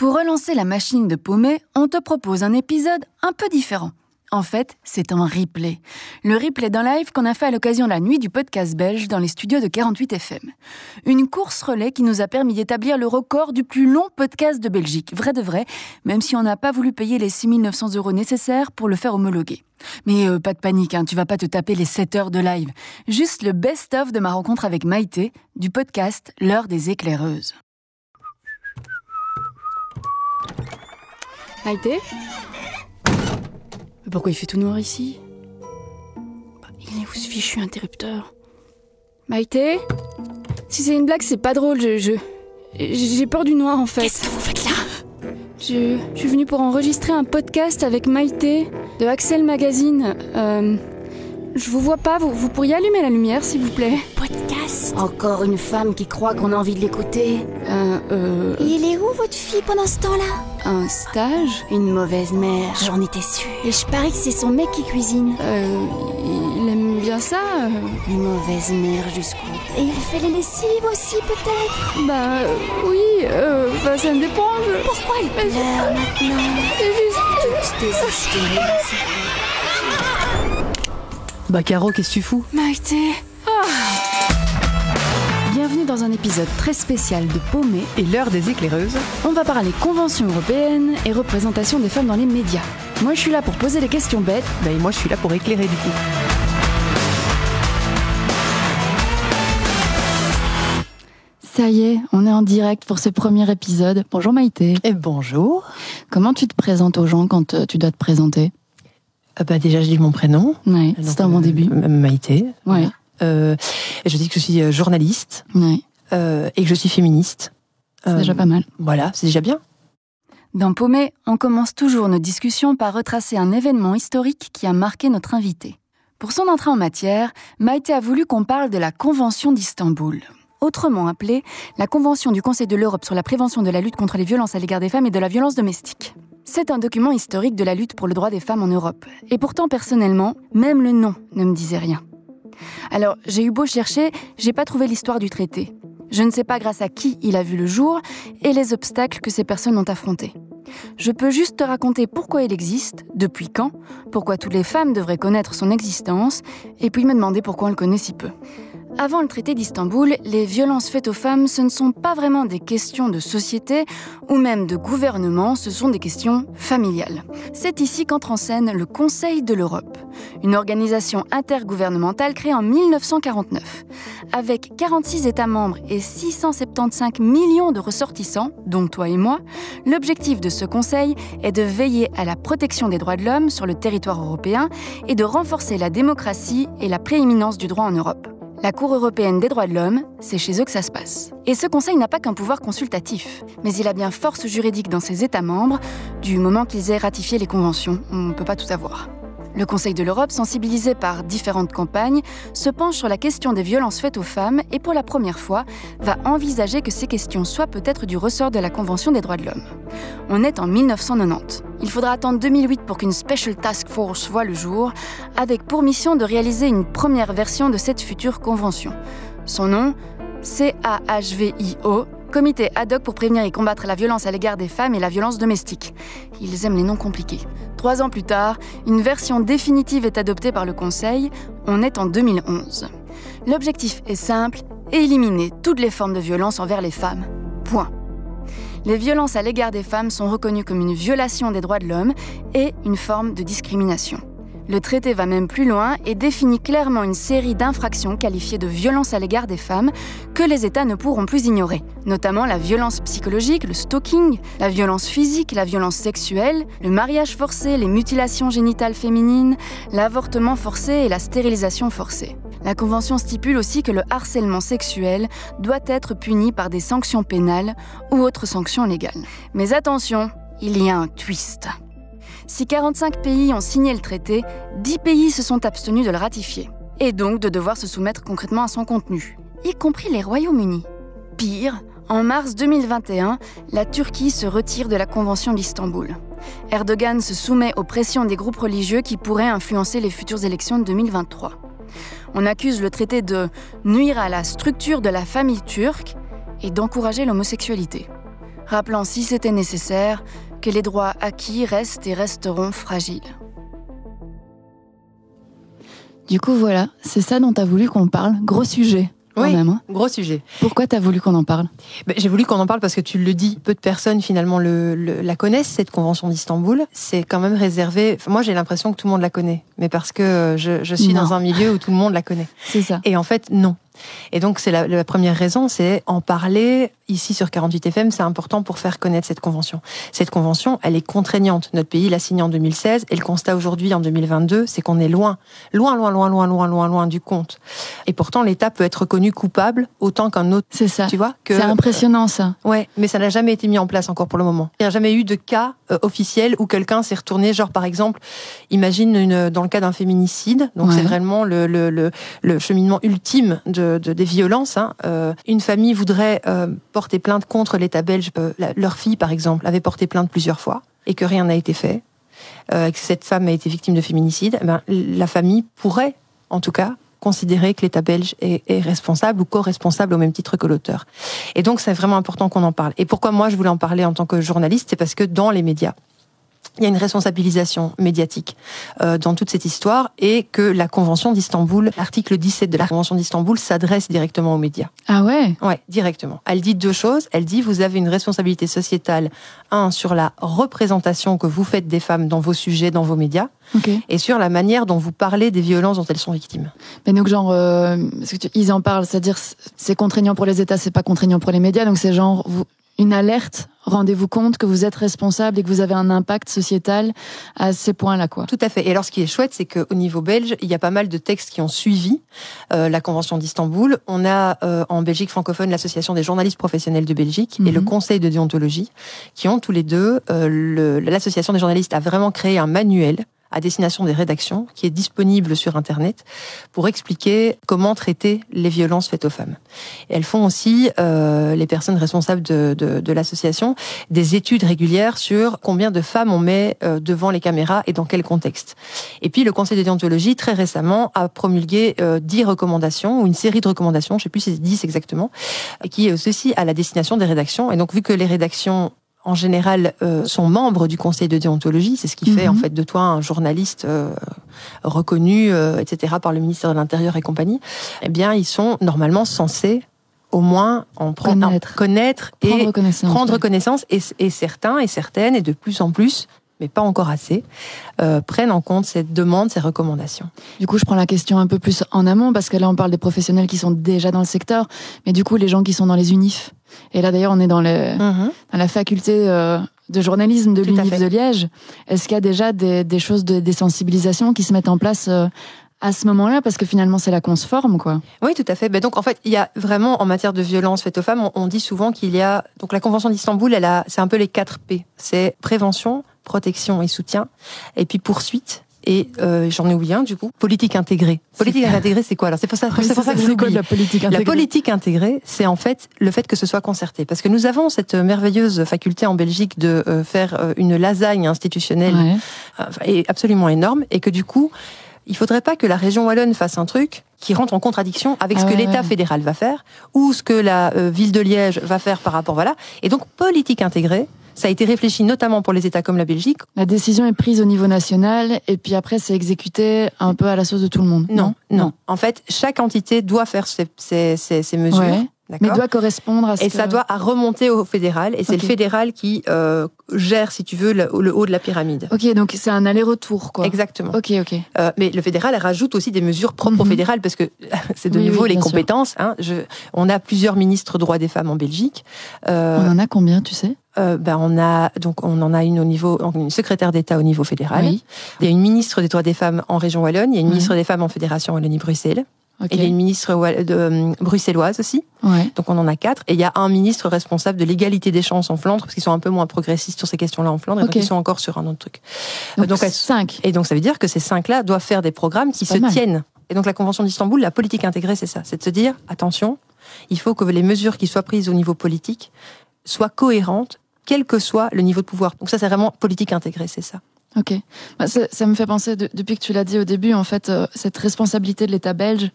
Pour relancer la machine de Paumé, on te propose un épisode un peu différent. En fait, c'est un replay. Le replay d'un live qu'on a fait à l'occasion de la nuit du podcast belge dans les studios de 48 FM. Une course relais qui nous a permis d'établir le record du plus long podcast de Belgique, vrai de vrai, même si on n'a pas voulu payer les 6900 euros nécessaires pour le faire homologuer. Mais euh, pas de panique, hein, tu vas pas te taper les 7 heures de live. Juste le best-of de ma rencontre avec Maïté, du podcast L'heure des éclaireuses. Maïté Mais Pourquoi il fait tout noir ici Bah, Il est où ce fichu interrupteur Maïté Si c'est une blague, c'est pas drôle, je... je- J'ai peur du noir en fait. Qu'est-ce que vous faites là? Je, je suis venue pour enregistrer un podcast avec Maïté de Axel Magazine. Euh, je vous vois pas, vous, vous pourriez allumer la lumière s'il vous plaît? Podcast? Encore une femme qui croit qu'on a envie de l'écouter. euh, euh, Et il est où votre fille pendant ce temps-là? Un stage Une mauvaise mère, j'en étais sûre. Et je parie que c'est son mec qui cuisine. euh, Il aime bien ça euh, Une mauvaise mère jusqu'où Et il fait les lessives aussi peut-être? Bah euh, oui, euh, bah, ça me dépend. je- Pourquoi elle pleure maintenant? C'est juste... Toutes désespérée, c'est vrai. Bah Caro, qu'est-ce que tu fous? Maïté dans un épisode très spécial de Paumé. Et l'heure des éclaireuses On va parler convention européenne et représentation des femmes dans les médias. Moi, je suis là pour poser les questions bêtes. Bah et moi je suis là pour éclairer du coup. Ça y est, on est en direct pour ce premier épisode. Bonjour Maïté. Et bonjour. Comment tu te présentes aux gens quand euh, tu dois te présenter? Ah bah déjà je dis mon prénom. Ouais, Donc, c'est un bon euh, début. Maïté. Ouais, Euh, je dis que je suis euh, journaliste euh, et que je suis féministe. c'est déjà pas mal. Voilà, c'est déjà bien. Dans Paumé, on commence toujours nos discussions par retracer un événement historique qui a marqué notre invité. Pour son entrée en matière, Maïté a voulu qu'on parle de la Convention d'Istanbul. Autrement appelée la Convention du Conseil de l'Europe sur la prévention de la lutte contre les violences à l'égard des femmes et de la violence domestique. C'est un document historique de la lutte pour le droit des femmes en Europe. Et pourtant, personnellement, même le nom ne me disait rien. Alors, j'ai eu beau chercher, j'ai pas trouvé l'histoire du traité. Je ne sais pas grâce à qui il a vu le jour et les obstacles que ces personnes ont affrontés. Je peux juste te raconter pourquoi il existe, depuis quand, pourquoi toutes les femmes devraient connaître son existence, et puis me demander pourquoi on le connaît si peu. Avant le traité d'Istanbul, les violences faites aux femmes, ce ne sont pas vraiment des questions de société ou même de gouvernement, ce sont des questions familiales. C'est ici qu'entre en scène le Conseil de l'Europe, une organisation intergouvernementale créée en 1949. Avec 46 États membres et 675 millions de ressortissants, dont toi et moi, l'objectif de ce Conseil est de veiller à la protection des droits de l'homme sur le territoire européen et de renforcer la démocratie et la prééminence du droit en Europe. La Cour européenne des droits de l'homme, c'est chez eux que ça se passe. Et ce Conseil n'a pas qu'un pouvoir consultatif, mais il a bien force juridique dans ses États membres, du moment qu'ils aient ratifié les conventions. On ne peut pas tout avoir. Le Conseil de l'Europe, sensibilisé par différentes campagnes, se penche sur la question des violences faites aux femmes et pour la première fois va envisager que ces questions soient peut-être du ressort de la Convention des droits de l'homme. On est en 1990. Il faudra attendre 2008 pour qu'une Special Task Force voie le jour, avec pour mission de réaliser une première version de cette future convention. Son nom CAHVIO, Comité ad hoc pour prévenir et combattre la violence à l'égard des femmes et la violence domestique. Ils aiment les noms compliqués. Trois ans plus tard, une version définitive est adoptée par le Conseil. On est en 2011. L'objectif est simple éliminer toutes les formes de violence envers les femmes. Point. Les violences à l'égard des femmes sont reconnues comme une violation des droits de l'homme et une forme de discrimination. Le traité va même plus loin et définit clairement une série d'infractions qualifiées de violences à l'égard des femmes que les États ne pourront plus ignorer, notamment la violence psychologique, le stalking, la violence physique, la violence sexuelle, le mariage forcé, les mutilations génitales féminines, l'avortement forcé et la stérilisation forcée. La Convention stipule aussi que le harcèlement sexuel doit être puni par des sanctions pénales ou autres sanctions légales. Mais attention, il y a un twist. Si 45 pays ont signé le traité, 10 pays se sont abstenus de le ratifier, et donc de devoir se soumettre concrètement à son contenu, y compris les Royaumes-Unis. Pire, en mars 2021, la Turquie se retire de la Convention d'Istanbul. Erdogan se soumet aux pressions des groupes religieux qui pourraient influencer les futures élections de 2023. On accuse le traité de nuire à la structure de la famille turque et d'encourager l'homosexualité. rappelant si c'était nécessaire que les droits acquis restent et resteront fragiles. Du coup, voilà, c'est ça dont tu as voulu qu'on parle. Gros sujet. Quand Oui. même, hein. Gros sujet. Pourquoi tu as voulu qu'on en parle? Ben, J'ai voulu qu'on en parle parce que tu le dis, peu de personnes finalement le, le- la connaissent, cette convention d'Istanbul. C'est quand même réservé. enfin, moi, j'ai l'impression que tout le monde la connaît, mais parce que euh, je, je suis Non. dans un milieu où tout le monde la connaît. C'est ça. Et en fait, non. Et donc, c'est la, la première raison, c'est en parler ici sur 48 FM, c'est important pour faire connaître cette convention. Cette convention, elle est contraignante. Notre pays l'a signée en 2016 et le constat aujourd'hui, en 2022, c'est qu'on est loin, loin, loin, loin, loin, loin, loin, loin du compte. Et pourtant, l'État peut être reconnu coupable autant qu'un autre. C'est ça. Tu vois que C'est impressionnant ça. Ouais, mais ça n'a jamais été mis en place encore pour le moment. Il n'y a jamais eu de cas euh, officiel où quelqu'un s'est retourné, genre par exemple, imagine une, dans le cas d'un féminicide, donc Ouais. c'est vraiment le, le, le, le cheminement ultime de, de- des violences. hein. Euh, une famille voudrait euh, porter plainte contre l'État belge, euh, leur fille par exemple avait porté plainte plusieurs fois et que rien n'a été fait, que cette femme a été victime de féminicide, eh ben, la famille pourrait, en tout cas, considérer que l'État belge est, est responsable ou co-responsable au même titre que l'auteur. Et donc, c'est vraiment important qu'on en parle. Et pourquoi moi, je voulais en parler en tant que journaliste C'est parce que dans les médias, il y a une responsabilisation médiatique euh, dans toute cette histoire et que la Convention d'Istanbul, l'article 17 de la Convention d'Istanbul s'adresse directement aux médias. Ah ouais? Ouais, directement. Elle dit deux choses. Elle dit vous avez une responsabilité sociétale, un sur la représentation que vous faites des femmes dans vos sujets, dans vos médias, et sur la manière dont vous parlez des violences dont elles sont victimes. Mais donc genre, euh, parce que tu- ils en parlent, c'est-à-dire c'est contraignant pour les États, c'est pas contraignant pour les médias, donc c'est genre vous, une alerte. Rendez-vous compte que vous êtes responsable et que vous avez un impact sociétal à ces points-là, quoi. Tout à fait. Et alors, ce qui est chouette, c'est qu'au niveau belge, il y a pas mal de textes qui ont suivi euh, la Convention d'Istanbul. On a euh, en Belgique francophone l'Association des journalistes professionnels de Belgique et Mhm. le Conseil de déontologie, qui ont tous les deux, euh, l'Association des journalistes a vraiment créé un manuel à destination des rédactions, qui est disponible sur Internet, pour expliquer comment traiter les violences faites aux femmes. Elles font aussi, euh, les personnes responsables de, de, de l'association, des études régulières sur combien de femmes on met euh, devant les caméras et dans quel contexte. Et puis le Conseil de déontologie, très récemment, a promulgué euh, 10 recommandations, ou une série de recommandations, je sais plus si c'est 10 exactement, qui est aussi à la destination des rédactions. Et donc vu que les rédactions en général euh, sont membres du conseil de déontologie, c'est ce qui fait Mhm. en fait de toi un journaliste euh, reconnu, euh, etc. par le ministère de l'Intérieur et compagnie. Eh bien, ils sont normalement censés au moins en prendre, Connaître. connaître et Prendre connaissance. prendre ouais. connaissance et, et certains et certaines et de plus en plus mais pas encore assez, euh, prennent en compte cette demande, ces recommandations. Du coup, je prends la question un peu plus en amont parce que là, on parle des professionnels qui sont déjà dans le secteur, mais du coup, les gens qui sont dans les unifs. Et là, d'ailleurs, on est dans, le, dans la faculté euh, de journalisme de l'UNIF de Liège. Est-ce qu'il y a déjà des, des choses de des sensibilisations qui se mettent en place euh, à ce moment-là? Parce que finalement, c'est là qu'on se forme, quoi. Oui, tout à fait. Ben donc, en fait, il y a vraiment, en matière de violence faite aux femmes, on, on dit souvent qu'il y a, donc la Convention d'Istanbul, elle a, c'est un peu les quatre P. C'est prévention, protection et soutien, et puis poursuite. Et euh, j'en ai oublié un du coup. Politique intégrée. Politique intégrée, c'est quoi? Alors c'est pour ça, c'est pour ça que je quoi la politique La intégrée? politique intégrée, c'est en fait le fait que ce soit concerté. Parce que nous avons cette merveilleuse faculté en Belgique de euh, faire euh, une lasagne institutionnelle Ouais. euh, est absolument énorme et que du coup, il faudrait pas que la région wallonne fasse un truc qui rentre en contradiction avec Ah ce que ouais, l'État ouais. fédéral va faire ou ce que la euh, ville de Liège va faire par rapport voilà. Et donc politique intégrée, ça a été réfléchi notamment pour les États comme la Belgique. La décision est prise au niveau national et puis après, c'est exécuté un peu à la sauce de tout le monde. Non, non? En fait, chaque entité doit faire ses, ses, ses- ses mesures. Ouais. Mais doit correspondre à ce Et que- ça doit à remonter au fédéral, et c'est le fédéral qui euh, gère, si tu veux, le, le haut de la pyramide. Ok, donc c'est un aller-retour, quoi. Exactement. Ok, ok. Euh, mais le fédéral rajoute aussi des mesures propres au Mhm. fédéral parce que c'est de Oui, nouveau oui, les compétences. Hein. Je, on a plusieurs ministres droits des femmes en Belgique. Euh, On en a combien, tu sais? Euh, ben on a donc on en a une au niveau une secrétaire d'État au niveau fédéral. Oui. Il y a une ministre des droits des femmes en région wallonne. Il y a une Ouais. ministre des femmes en fédération Wallonie-Bruxelles. Ok. Et il y a une ministre de, euh, bruxelloise aussi. Ouais. Donc on en a quatre. Et il y a un ministre responsable de l'égalité des chances en Flandre parce qu'ils sont un peu moins progressistes sur ces questions-là en Flandre. Et donc ils sont encore sur un autre truc. Donc, donc, elles- 5. Et donc ça veut dire que ces cinq-là doivent faire des programmes qui se mal. tiennent. Et donc la Convention d'Istanbul, la politique intégrée, c'est ça. C'est de se dire, attention, il faut que les mesures qui soient prises au niveau politique soient cohérentes, quel que soit le niveau de pouvoir. Donc ça, c'est vraiment politique intégrée, c'est ça. Ok. Bah, ça, ça me fait penser, de- depuis que tu l'as dit au début, en fait, euh, cette responsabilité de l'État belge.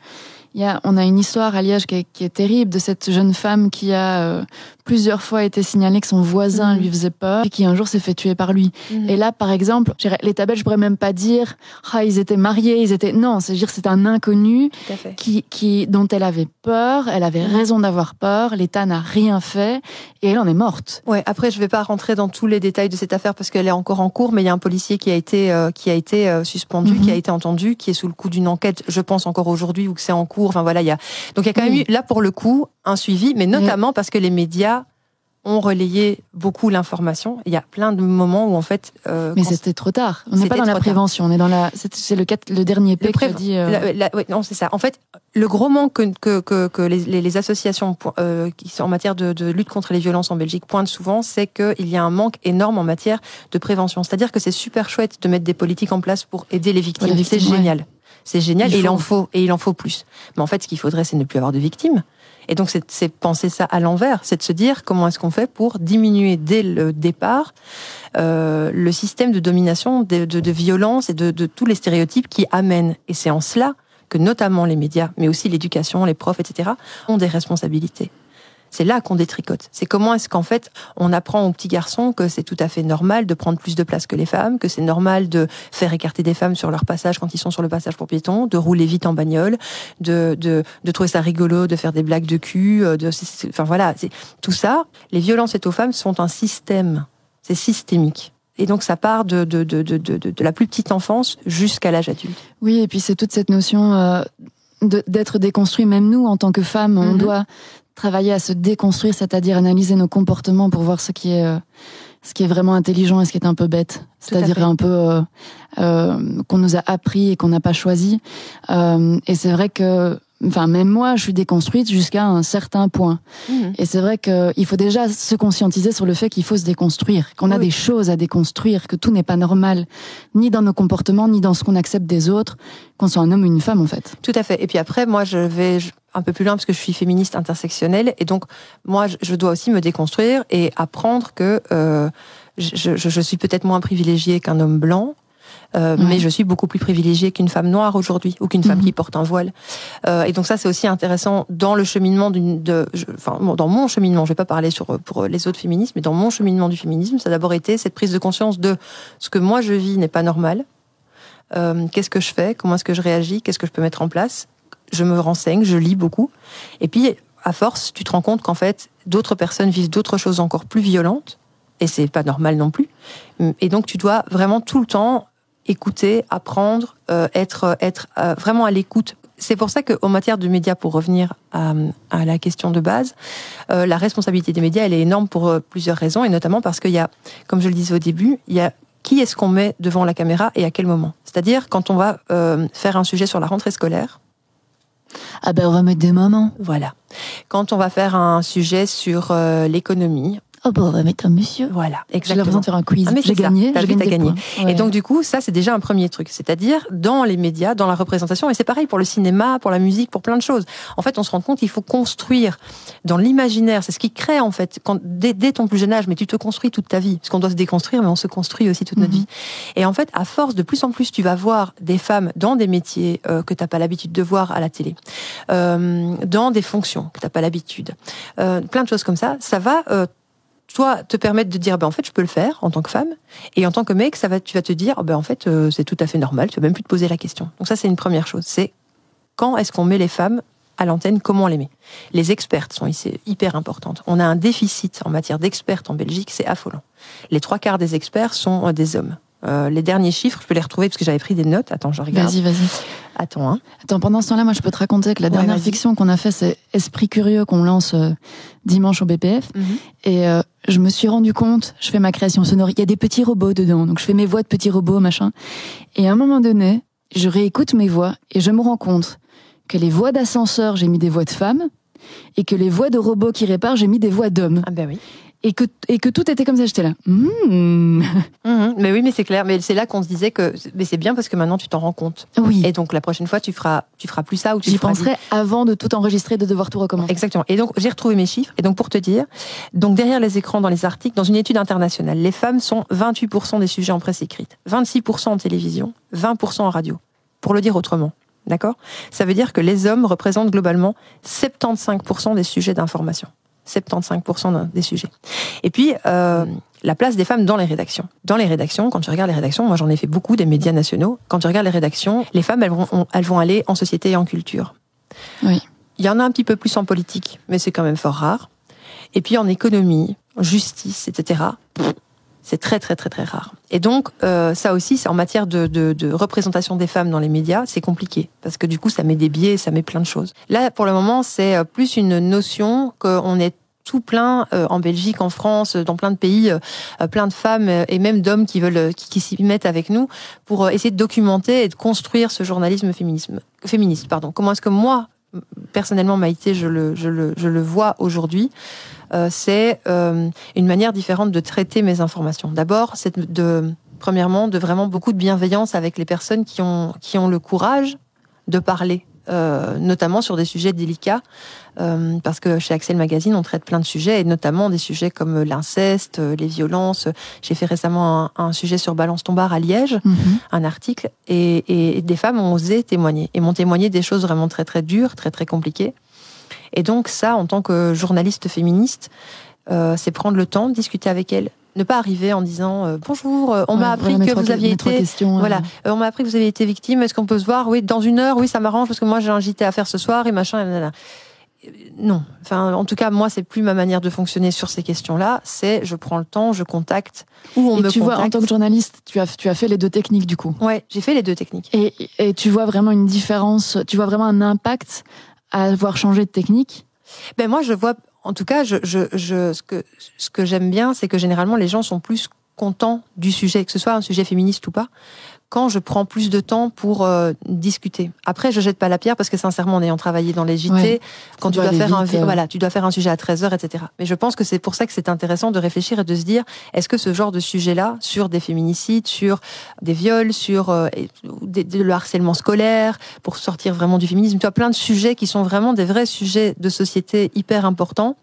Y a, on a une histoire à Liège qui est, qui est terrible de cette jeune femme qui a euh, plusieurs fois été signalé que son voisin Mhm. lui faisait peur et qui un jour s'est fait tuer par lui. Mhm. Et là, par exemple, les tabelles, je pourrais même pas dire, ah, ils étaient mariés, ils étaient. Non, c'est dire, c'est un inconnu à qui, qui, dont elle avait peur, elle avait Mhm. raison d'avoir peur, l'État n'a rien fait et elle en est morte. Ouais, après je vais pas rentrer dans tous les détails de cette affaire parce qu'elle est encore en cours, mais il y a un policier qui a été euh, qui a été euh, suspendu, qui a été entendu, qui est sous le coup d'une enquête, je pense encore aujourd'hui ou que c'est en cours. Enfin voilà, il y a donc il y a quand même eu là pour le coup un suivi, mais notamment parce que les médias ont relayé beaucoup l'information. Il y a plein de moments où en fait, euh, Mais c'était trop tard. On n'est pas dans la tard. prévention, on est dans la. C'est le, le dernier P dit. euh, La- la- ouais, non, c'est ça. En fait, le gros manque que, que, que, que les, les- les associations euh, qui sont en matière de, de lutte contre les violences en Belgique pointent souvent, c'est qu'il y a un manque énorme en matière de prévention. C'est-à-dire que c'est super chouette de mettre des politiques en place pour aider les victimes. C'est ouais. génial. C'est génial Il et il en faut et il en faut plus. Mais en fait, ce qu'il faudrait, c'est ne plus avoir de victimes. Et donc, c'est penser ça à l'envers, c'est de se dire comment est-ce qu'on fait pour diminuer dès le départ euh, le système de domination, de violence et de, de tous les stéréotypes qui amènent. Et c'est en cela que notamment les médias, mais aussi l'éducation, les profs, etc., ont des responsabilités. C'est là qu'on détricote. C'est comment est-ce qu'en fait on apprend aux petits garçons que c'est tout à fait normal de prendre plus de place que les femmes, que c'est normal de faire écarter des femmes sur leur passage quand ils sont sur le passage pour piétons, de rouler vite en bagnole, de, de, de trouver ça rigolo, de faire des blagues de cul, euh, de, enfin voilà, c'est tout ça. Les violences faites aux femmes sont un système, c'est systémique. Et donc ça part de, de, de, de, la plus petite enfance jusqu'à l'âge adulte. Oui, et puis c'est toute cette notion euh, d'être déconstruit. Même nous, en tant que femmes, on Mhm. doit travailler à se déconstruire, c'est-à-dire analyser nos comportements pour voir ce qui est euh, ce qui est vraiment intelligent et ce qui est un peu bête, c'est-à-dire un peu euh, euh, qu'on nous a appris et qu'on n'a pas choisi. Euh, et c'est vrai que, enfin, même moi, je suis déconstruite jusqu'à un certain point. Et c'est vrai qu'il faut déjà se conscientiser sur le fait qu'il faut se déconstruire, qu'on a des choses à déconstruire, que tout n'est pas normal, ni dans nos comportements, ni dans ce qu'on accepte des autres, qu'on soit un homme ou une femme en fait. Tout à fait. Et puis après, moi, je vais un peu plus loin parce que je suis féministe intersectionnelle. Et donc, moi, je- dois aussi me déconstruire et apprendre que euh, je, je- je suis peut-être moins privilégiée qu'un homme blanc. euh. Mais je suis beaucoup plus privilégiée qu'une femme noire aujourd'hui ou qu'une femme Mhm. qui porte un voile. Euh, et donc ça, c'est aussi intéressant dans le cheminement d'une, de, je- enfin, dans mon cheminement. Je vais pas parler sur pour les autres féministes, mais dans mon cheminement du féminisme, ça a d'abord été cette prise de conscience de ce que moi je vis n'est pas normal. Qu'est-ce que je fais? Comment est-ce que je réagis? Qu'est-ce que je peux mettre en place? Je me renseigne, je lis beaucoup. Et puis, à force, tu te rends compte qu'en fait, d'autres personnes vivent d'autres choses encore plus violentes, et c'est pas normal non plus. Et donc, tu dois vraiment tout le temps écouter, apprendre, euh, être, être euh, vraiment à l'écoute. C'est pour ça qu'en matière de médias, pour revenir à, la question de base, euh, la responsabilité des médias, elle est énorme pour euh, plusieurs raisons, et notamment parce qu'il y a, comme je le disais au début, il y a qui est-ce qu'on met devant la caméra et à quel moment. C'est-à-dire quand on va euh, faire un sujet sur la rentrée scolaire, Ah ben on va mettre des moments. voilà. Quand on va faire un sujet sur euh, l'économie, Oh ben on va mettre un monsieur. voilà, J'ai exactement. l'impression de faire un quiz. Ah, mais j'ai gagné, j'ai gagné. Ouais. Et donc du coup, ça c'est déjà un premier truc, c'est-à-dire dans les médias, dans la représentation, et c'est pareil pour le cinéma, pour la musique, pour plein de choses. En fait, on se rend compte qu'il faut construire dans l'imaginaire, c'est ce qui crée en fait quand dès, dès ton plus jeune âge, mais tu te construis toute ta vie, parce qu'on doit se déconstruire, mais on se construit aussi toute notre Mhm. vie. Et en fait, à force de plus en plus, tu vas voir des femmes dans des métiers euh, que t'as pas l'habitude de voir à la télé, euh, dans des fonctions que t'as pas l'habitude, euh, plein de choses comme ça. Ça va euh, toi te permettre de dire ben en fait je peux le faire en tant que femme et en tant que mec ça va tu vas te dire ben en fait euh, c'est tout à fait normal tu vas même plus te poser la question. Donc ça c'est une première chose c'est quand est-ce qu'on met les femmes à l'antenne comment on les met? Les expertes sont ici hyper importantes. On a un déficit en matière d'expertes en Belgique c'est affolant. Les trois quarts des experts sont euh, des hommes Euh, les derniers chiffres je peux les retrouver parce que j'avais pris des notes attends je regarde Vas-y, vas-y. attends hein. Attends, pendant ce temps-là, moi, je peux te raconter que la dernière fiction qu'on a fait, c'est Esprit curieux qu'on lance euh, dimanche au BPF. Et euh, je me suis rendu compte, je fais ma création sonore, il y a des petits robots dedans, donc je fais mes voix de petits robots, machin. Et à un moment donné, je réécoute mes voix et je me rends compte que les voix d'ascenseur, j'ai mis des voix de femmes, et que les voix de robots qui réparent, j'ai mis des voix d'hommes. ah ben oui Et que, et que tout était comme ça, j'étais là. Mhm. mais oui mais c'est clair mais c'est là qu'on se disait que mais c'est bien parce que maintenant tu t'en rends compte Oui, et donc la prochaine fois tu feras tu feras plus ça ou tu j'y feras penserai avant de tout enregistrer, de devoir tout recommencer. Exactement. Et donc, j'ai retrouvé mes chiffres. Et donc, pour te dire, donc derrière les écrans, dans les articles, dans une étude internationale, les femmes sont 28% des sujets en presse écrite, 26% en télévision, 20% en radio. Pour le dire autrement. D'accord? Ça veut dire que les hommes représentent globalement 75% des sujets d'information. 75% des sujets. Et puis, euh, la place des femmes dans les rédactions. Dans les rédactions, quand tu regardes les rédactions, moi j'en ai fait beaucoup des médias nationaux, quand tu regardes les rédactions, les femmes, elles vont, elles vont aller en société et en culture. Oui. Il y en a un petit peu plus en politique, mais c'est quand même fort rare. Et puis en économie, justice, etc. C'est très très très très rare. Et donc euh, ça aussi, en matière de, de, de, représentation des femmes dans les médias, c'est compliqué parce que du coup ça met des biais, ça met plein de choses. Là pour le moment, c'est plus une notion qu'on est tout plein euh, en Belgique, en France, dans plein de pays, euh, plein de femmes et même d'hommes qui veulent qui s'y mettent avec nous pour essayer de documenter et de construire ce journalisme féminisme féministe. Pardon. Comment est-ce que moi personnellement Maïté, je le, je le, je le vois aujourd'hui, euh, c'est euh, une manière différente de traiter mes informations. D'abord, c'est de, premièrement, de vraiment beaucoup de bienveillance avec les personnes qui ont, qui ont le courage de parler euh, notamment sur des sujets délicats, euh, parce que chez Axel Magazine, on traite plein de sujets, et notamment des sujets comme l'inceste, les violences. J'ai fait récemment un, un, sujet sur Balance ton bar à Liège, mm -hmm. un article, et, et, des femmes ont osé témoigner, et m'ont témoigné des choses vraiment très très dures, très très compliquées. Et donc ça, en tant que journaliste féministe, euh, c'est prendre le temps de discuter avec elles, ne pas arriver en disant euh, bonjour, euh, on ouais, m'a appris que vous aviez été questions, voilà, euh, on m'a appris que vous aviez été victime. Est-ce qu'on peut se voir? Oui, dans une heure. Oui, ça m'arrange parce que moi j'ai un JT à faire ce soir et machin. Et là, Non, enfin, en tout cas, moi, c'est plus ma manière de fonctionner sur ces questions-là. C'est je prends le temps, je contacte ou on et me tu contacte. vois, en tant que journaliste, tu as, tu as fait les deux techniques du coup. Ouais, j'ai fait les deux techniques. Et, et tu vois vraiment une différence, tu vois vraiment un impact à avoir changé de technique? Ben moi, je vois en tout cas, je, je, je, ce que, ce que j'aime bien, c'est que généralement, les gens sont plus contents du sujet, que ce soit un sujet féministe ou pas, quand je prends plus de temps pour euh, discuter. Après, je jette pas la pierre parce que sincèrement, en ayant travaillé dans les JT, Ouais. quand tu dois faire un, euh. voilà, tu dois faire un sujet à 13 heures, etc. Mais je pense que c'est pour ça que c'est intéressant de réfléchir et de se dire, est-ce que ce genre de sujet-là, sur des féminicides, sur des viols, sur euh, des- de- le harcèlement scolaire, pour sortir vraiment du féminisme, tu as plein de sujets qui sont vraiment des vrais sujets de société hyper importants.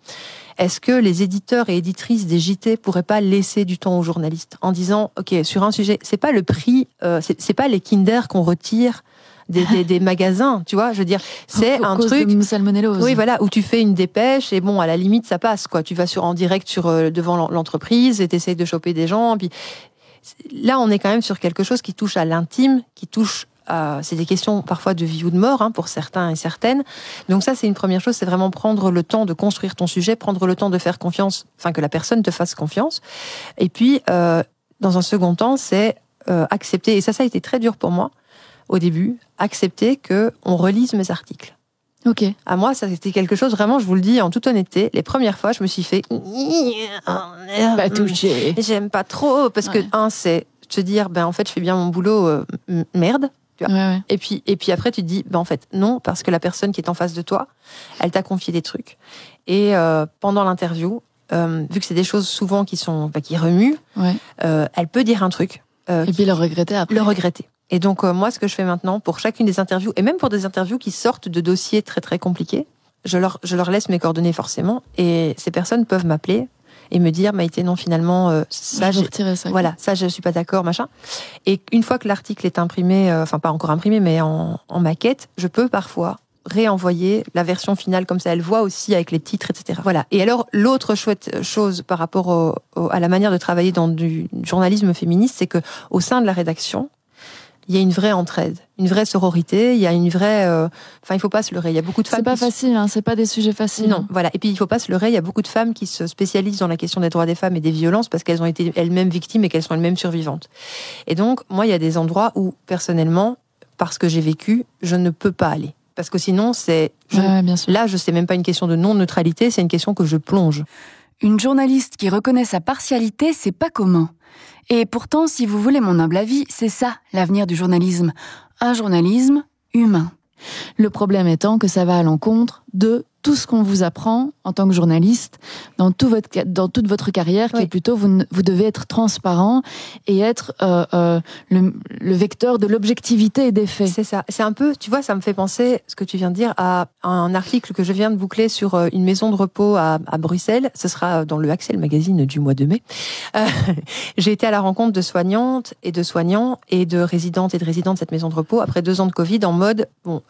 Est-ce que les éditeurs et éditrices des JT pourraient pas laisser du temps aux journalistes en disant, ok, sur un sujet, c'est pas le prix, euh, c'est pas les Kinder qu'on retire des, des, des magasins, tu vois, je veux dire, c'est un truc. de. Oui, voilà, où tu fais une dépêche et bon, à la limite, ça passe, quoi. Tu vas sur en direct sur euh, devant l'en- l'entreprise et t'essayes de choper des gens. Puis là, on est quand même sur quelque chose qui touche à l'intime, qui touche C'est des questions parfois de vie ou de mort hein, pour certains et certaines. Donc ça, c'est une première chose, c'est vraiment prendre le temps de construire ton sujet, prendre le temps de faire confiance, enfin que la personne te fasse confiance. Et puis, euh, dans un second temps, c'est euh, accepter, et ça, ça a été très dur pour moi au début, accepter que on relise mes articles. Ok. À moi, ça c'était quelque chose vraiment, je vous le dis en toute honnêteté. Les premières fois, je me suis fait Pas touché. J'aime pas trop parce Ouais. que un, c'est te dire ben en fait je fais bien mon boulot, euh, Ouais, ouais. Et puis et puis après tu te dis ben en fait non parce que la personne qui est en face de toi, elle t'a confié des trucs. Et euh, pendant l'interview, euh, vu que c'est des choses souvent qui sont bah, qui remuent, ouais. euh, elle peut dire un truc, Et puis le regretter après. le regretter. Et donc moi, ce que je fais maintenant pour chacune des interviews, et même pour des interviews qui sortent de dossiers très très compliqués, je leur, je leur laisse mes coordonnées forcément, et ces personnes peuvent m'appeler et me dire, Maïté, non, finalement, euh, ça, je ça. voilà, ça, je suis pas d'accord, machin. Et une fois que l'article est imprimé, euh, enfin pas encore imprimé, mais en, en maquette, je peux parfois réenvoyer la version finale comme ça, elle voit aussi avec les titres, etc. Voilà. Et alors, l'autre chouette chose par rapport au- au- à la manière de travailler dans du journalisme féministe, c'est que au sein de la rédaction, il y a une vraie entraide, une vraie sororité, il y a une vraie. euh, Enfin, il faut pas se leurrer. Il y a beaucoup de femmes. C'est pas qui facile, hein, c'est pas des sujets faciles. non, voilà. Et puis il faut pas se leurrer, il y a beaucoup de femmes qui se spécialisent dans la question des droits des femmes et des violences parce qu'elles ont été elles-mêmes victimes et qu'elles sont elles-mêmes survivantes. Et donc, moi, il y a des endroits où, personnellement, parce que j'ai vécu, je ne peux pas aller. Parce que sinon, c'est. je- Ouais, ouais, bien sûr. Là, je sais même pas une question de non-neutralité, c'est une question que je plonge. Une journaliste qui reconnaît sa partialité, c'est pas commun. Et pourtant, si vous voulez mon humble avis, c'est ça l'avenir du journalisme. Un journalisme humain. Le problème étant que ça va à l'encontre de tout ce qu'on vous apprend en tant que journaliste dans, tout votre, dans toute votre carrière, qui Oui. est plutôt vous, vous devez être transparent et être euh, euh, le, le vecteur de l'objectivité et des faits. C'est ça. C'est un peu, tu vois, ça me fait penser, ce que tu viens de dire, à un article que je viens de boucler sur euh, une maison de repos à, à Bruxelles. Ce sera dans le Axel Magazine du mois de mai. Euh, J'ai été à la rencontre de soignantes et de soignants et de résidentes et de résidents de cette maison de repos après deux ans de Covid en mode, bon,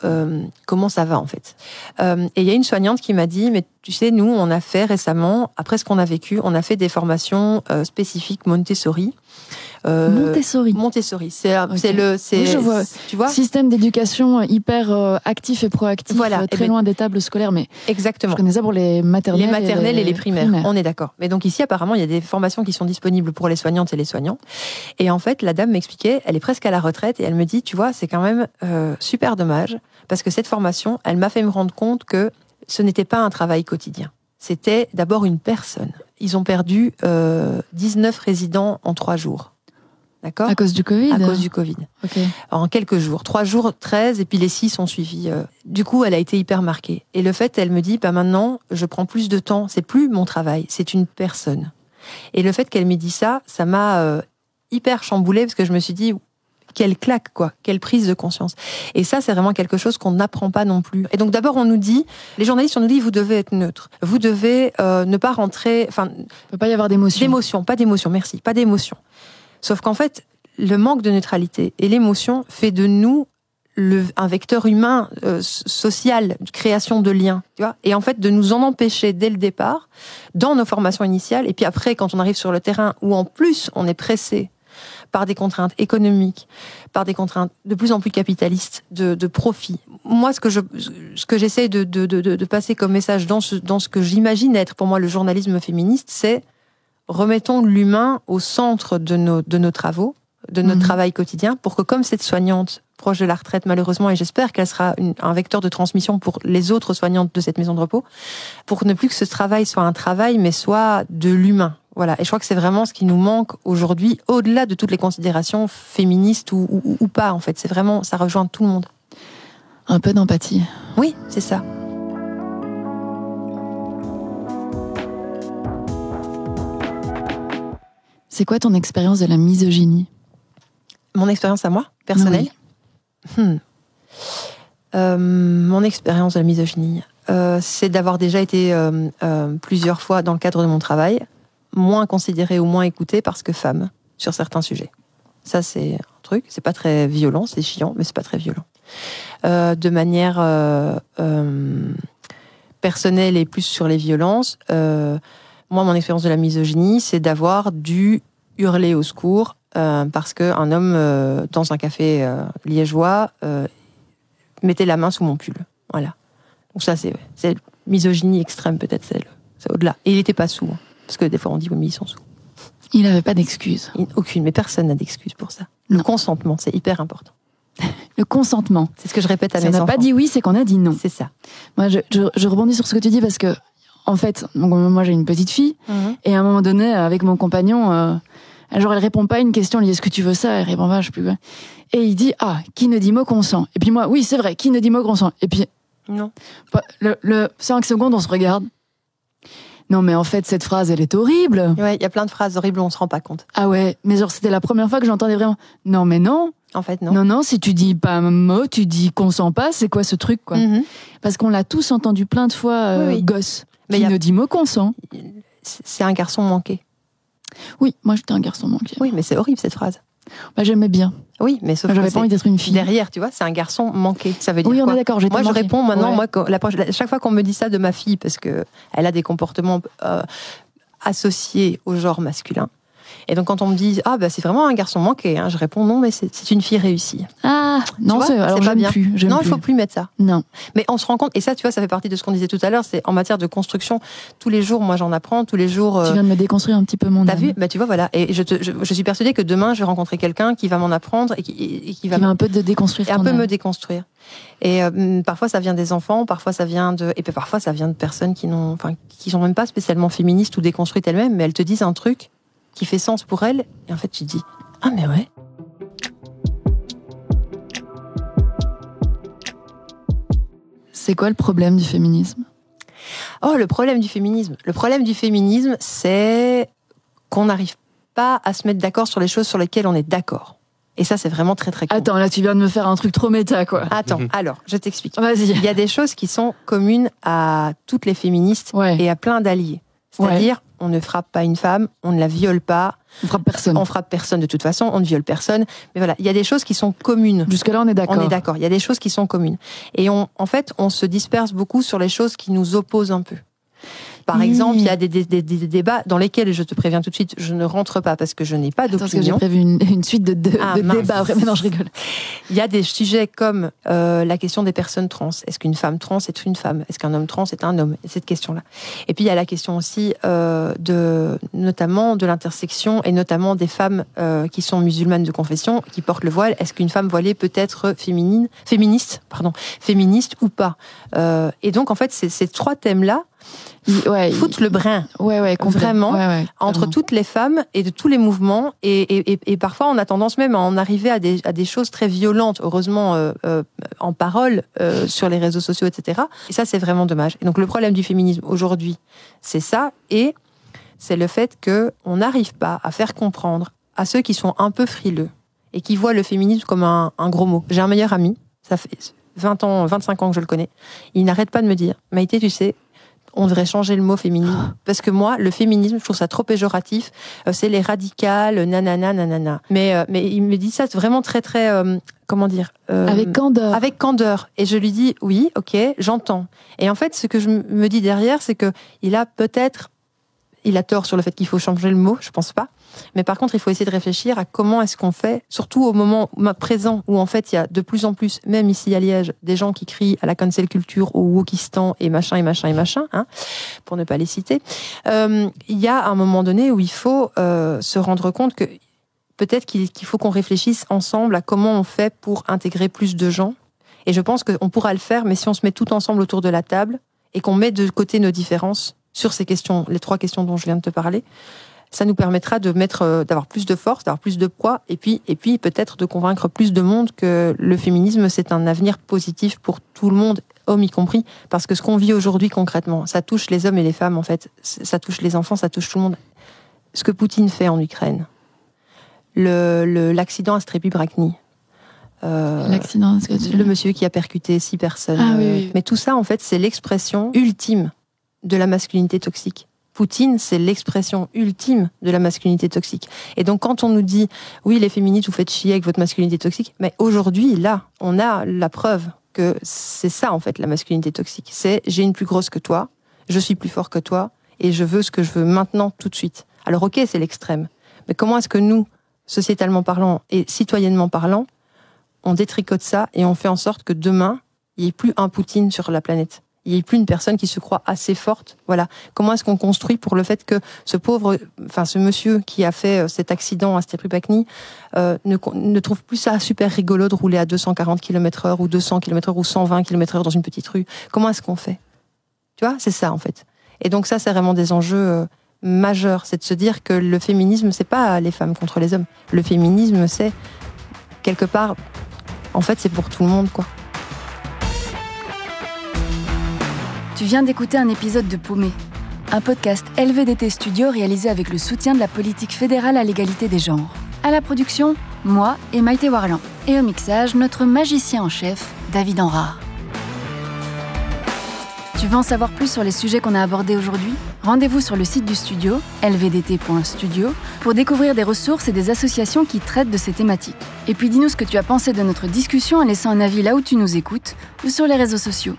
comment ça va en fait? Et il y a une soignante qui m'a dit, mais tu sais, nous, on a fait récemment, après ce qu'on a vécu, on a fait des formations euh, spécifiques Montessori. Euh, Montessori. Montessori, c'est le, c'est, vois. tu vois, système d'éducation hyper euh, actif et proactif, Voilà. très Eh ben- loin des tables scolaires. Mais exactement. je connais ça pour les maternelles, Les maternelles et les primaires, on est d'accord. Mais donc ici, apparemment, il y a des formations qui sont disponibles pour les soignantes et les soignants. Et en fait, la dame m'expliquait, elle est presque à la retraite et elle me dit, tu vois, c'est quand même super dommage parce que cette formation, elle m'a fait me rendre compte que ce n'était pas un travail quotidien. C'était d'abord une personne. Ils ont perdu euh, 19 résidents en trois jours. D'accord? À cause du Covid? À cause du Covid en quelques jours. Trois jours, 13, et puis les six ont suivi. euh. Du coup, elle a été hyper marquée. Et le fait, elle me dit, bah maintenant, je prends plus de temps. C'est plus mon travail, c'est une personne. Et le fait qu'elle m'ait dit ça, ça m'a euh, hyper chamboulée parce que je me suis dit, quelle claque, quoi, quelle prise de conscience. Et ça, c'est vraiment quelque chose qu'on n'apprend pas non plus. Et donc, d'abord, on nous dit, les journalistes, on nous dit, vous devez être neutre. Vous devez euh, ne pas rentrer, enfin, peut pas y avoir d'émotion. D'émotion, pas d'émotion, merci, pas d'émotion. Sauf qu'en fait, le manque de neutralité et l'émotion fait de nous le, un vecteur humain euh, social, de création de liens, tu vois, et en fait de nous en empêcher dès le départ, dans nos formations initiales, et puis après quand on arrive sur le terrain où en plus on est pressé par des contraintes économiques, par des contraintes de plus en plus capitalistes, de, de profit. Moi, ce que je, ce que j'essaie de, de, de, passer comme message dans ce, dans ce que j'imagine être pour moi le journalisme féministe, c'est remettons l'humain au centre de nos, de nos travaux, de notre Mhm. travail quotidien, pour que comme cette soignante proche de la retraite, malheureusement, et j'espère qu'elle sera une- un vecteur de transmission pour les autres soignantes de cette maison de repos, pour ne plus que ce travail soit un travail, mais soit de l'humain. Voilà. Et je crois que c'est vraiment ce qui nous manque aujourd'hui, au-delà de toutes les considérations féministes ou, ou- ou pas, en fait. C'est vraiment, ça rejoint tout le monde. Un peu d'empathie. Oui, c'est ça. C'est quoi ton expérience de la misogynie? Mon expérience à moi, personnelle? Hmm. Euh, mon expérience de la misogynie, euh, c'est d'avoir déjà été euh, plusieurs fois dans le cadre de mon travail, moins considérée ou moins écoutée parce que femme sur certains sujets. Ça, c'est un truc. C'est pas très violent, c'est chiant, mais c'est pas très violent. Euh, de manière euh, euh, personnelle et plus sur les violences, moi, mon expérience de la misogynie, c'est d'avoir dû hurler au secours parce qu'un homme dans un café liégeois mettait la main sous mon pull. Voilà. Donc ça, c'est misogynie extrême, peut-être, c'est au-delà. Et il n'était pas sous. hein. Parce que des fois, on dit, oui, mais ils sont sous. Il avait pas d'excuses. Il- Aucune, mais personne n'a d'excuse pour ça. Le Non. consentement, c'est hyper important. Le consentement. C'est ce que je répète à Si on mes n'a enfants. pas dit oui, c'est qu'on a dit non. C'est ça. Moi, je, je- je rebondis sur ce que tu dis parce que, en fait, donc, moi j'ai une petite fille et à un moment donné, avec mon compagnon, euh, genre elle répond pas à une question, on lui dit est-ce que tu veux ça? Elle répond pas, je sais plus quoi. Et il dit ah qui ne dit mot consent? Et puis moi oui c'est vrai qui ne dit mot consent? Et puis Non. le, le 5 secondes on se regarde. Non mais en fait cette phrase elle est horrible. Ouais, il y a plein de phrases horribles, on se rend pas compte. Ah ouais mais genre c'était la première fois que j'entendais vraiment. Non mais non En fait, non. non non si tu dis pas un mot tu dis consent pas c'est quoi ce truc quoi? Mhm. Parce qu'on l'a tous entendu plein de fois euh, Oui, oui. gosse. Mais qui y a- ne dit mot consent. C'est un garçon manqué. Oui moi j'étais un garçon manqué. Oui, mais c'est horrible cette phrase. Bah, j'aimais bien. Oui, mais sauf que J'avais pas envie d'être une fille. derrière, tu vois, c'est un garçon manqué. Ça veut dire Oui, on quoi est d'accord. Moi, je réponds maintenant, Ouais. moi, quand- la- chaque fois qu'on me dit ça de ma fille, parce que elle a des comportements euh, associés au genre masculin. Et donc, quand on me dit, ah, bah, c'est vraiment un garçon manqué, hein, je réponds, non, mais c'est une fille réussie. Ah non, c'est pas bien. plus. Non, il faut plus mettre ça. Non. Mais on se rend compte, et ça, tu vois, ça fait partie de ce qu'on disait tout à l'heure, c'est en matière de construction, tous les jours, moi, j'en apprends, tous les jours. euh, Tu viens de me déconstruire un petit peu mon T'as vu Bah tu vois voilà et je, te- je, je suis persuadée que demain je vais rencontrer quelqu'un qui va m'en apprendre et qui, et qui va Qui va un peu de déconstruire. et un peu âme. me déconstruire. Et euh, parfois ça vient des enfants, parfois ça vient de et puis parfois ça vient de personnes qui n'ont enfin qui sont même pas spécialement féministes ou déconstruites elles-mêmes, mais elles te disent un truc qui fait sens pour elles et en fait tu te dis ah mais ouais. C'est quoi le problème du féminisme? Oh le problème du féminisme, le problème du féminisme c'est qu'on n'arrive pas à se mettre d'accord sur les choses sur lesquelles on est d'accord. Et ça c'est vraiment très très cool. Attends, là, tu viens de me faire un truc trop méta, quoi. Attends, alors je t'explique. Vas-y. Il y a des choses qui sont communes à toutes les féministes Ouais. et à plein d'alliés. C'est-à-dire, on ne frappe pas une femme, on ne la viole pas, On frappe personne. On frappe personne de toute façon, on ne viole personne. Mais voilà, il y a des choses qui sont communes. Jusque-là, on est d'accord. On est d'accord. Il y a des choses qui sont communes. Et on, en fait, on se disperse beaucoup sur les choses qui nous opposent un peu. Par exemple, il y a des, débats dans lesquels, je te préviens tout de suite, je ne rentre pas parce que je n'ai pas d'opinion. Parce que j'ai prévu une, suite de, ah, débats. Mais non, je rigole. Il y a des sujets comme euh, la question des personnes trans. Est-ce qu'une femme trans est une femme? Est-ce qu'un homme trans est un homme? Cette question-là. Et puis il y a la question aussi euh, de, notamment de l'intersection et notamment des femmes euh, qui sont musulmanes de confession, qui portent le voile. Est-ce qu'une femme voilée peut être féminine, féministe, pardon, féministe ou pas? Et donc en fait, ces trois thèmes-là ouais, foutent le brin. Ouais, ouais, vraiment, entre toutes les femmes et de tous les mouvements. Et, et, parfois, on a tendance même à en arriver à des, à des choses très violentes, heureusement, euh, euh, en parole, euh, sur les réseaux sociaux, etc. Et ça, c'est vraiment dommage. Et donc, le problème du féminisme aujourd'hui, c'est ça. Et c'est le fait qu'on n'arrive pas à faire comprendre à ceux qui sont un peu frileux et qui voient le féminisme comme un, un gros mot. J'ai un meilleur ami, ça fait 20 ans, 25 ans que je le connais. Il n'arrête pas de me dire, Maïté, tu sais, on devrait changer le mot féminisme. Parce que moi, le féminisme, je trouve ça trop péjoratif. Euh, c'est les radicales, nanana, nanana. Mais, euh, mais il me dit ça vraiment très, très, euh, comment dire Avec candeur. Avec candeur. Et je lui dis, oui, ok, j'entends. Et en fait, ce que je me dis derrière, c'est que il a peut-être, il a tort sur le fait qu'il faut changer le mot, je pense pas. Mais par contre, il faut essayer de réfléchir à comment est-ce qu'on fait, surtout au moment présent où en fait il y a de plus en plus, même ici à Liège, des gens qui crient à la cancel culture, au wokistan et machin et machin et machin, hein, pour ne pas les citer. Euh, il y a un moment donné où il faut euh, se rendre compte que peut-être qu'il faut qu'on réfléchisse ensemble à comment on fait pour intégrer plus de gens. Et je pense qu'on pourra le faire, mais si on se met tout ensemble autour de la table et qu'on met de côté nos différences sur ces questions, les trois questions dont je viens de te parler, ça nous permettra de mettre, euh, d'avoir plus de force, d'avoir plus de poids, et puis, et puis peut-être de convaincre plus de monde que le féminisme c'est un avenir positif pour tout le monde, hommes y compris, parce que ce qu'on vit aujourd'hui concrètement, ça touche les hommes et les femmes en fait, ça touche les enfants, ça touche tout le monde. Ce que Poutine fait en Ukraine, le l'accident à Strepy-Brakny, euh, L'accident, le monsieur qui a percuté six personnes. Ah, oui, oui. Mais tout ça, en fait, c'est l'expression ultime de la masculinité toxique. Poutine, c'est l'expression ultime de la masculinité toxique. Et donc, quand on nous dit, oui, les féministes, vous faites chier avec votre masculinité toxique, mais aujourd'hui, là, on a la preuve que c'est ça, en fait, la masculinité toxique. C'est, j'ai une plus grosse que toi, je suis plus fort que toi, et je veux ce que je veux maintenant, tout de suite. Alors, ok, c'est l'extrême. Mais comment est-ce que nous, sociétalement parlant et citoyennement parlant, on détricote ça et on fait en sorte que demain, il n'y ait plus un Poutine sur la planète? Il n'y a plus une personne qui se croit assez forte. Voilà. Comment est-ce qu'on construit pour le fait que ce pauvre, enfin ce monsieur qui a fait euh, cet accident à Stepripakni euh, ne, trouve plus ça super rigolo de rouler à 240 km heure ou 200 km heure ou 120 km heure dans une petite rue? Comment est-ce qu'on fait? Tu vois, c'est ça en fait. Et donc ça, c'est vraiment des enjeux euh, majeurs. C'est de se dire que le féminisme, c'est pas les femmes contre les hommes. Le féminisme, c'est quelque part, en fait, c'est pour tout le monde, quoi. Tu viens d'écouter un épisode de Paumé, un podcast LVDT Studio réalisé avec le soutien de la politique fédérale à l'égalité des genres. À la production, moi et Maïté Warlan. Et au mixage, notre magicien en chef, David Enrard. Tu veux en savoir plus sur les sujets qu'on a abordés aujourd'hui? Rendez-vous sur le site du studio, lvdt.studio, pour découvrir des ressources et des associations qui traitent de ces thématiques. Et puis dis-nous ce que tu as pensé de notre discussion en laissant un avis là où tu nous écoutes ou sur les réseaux sociaux.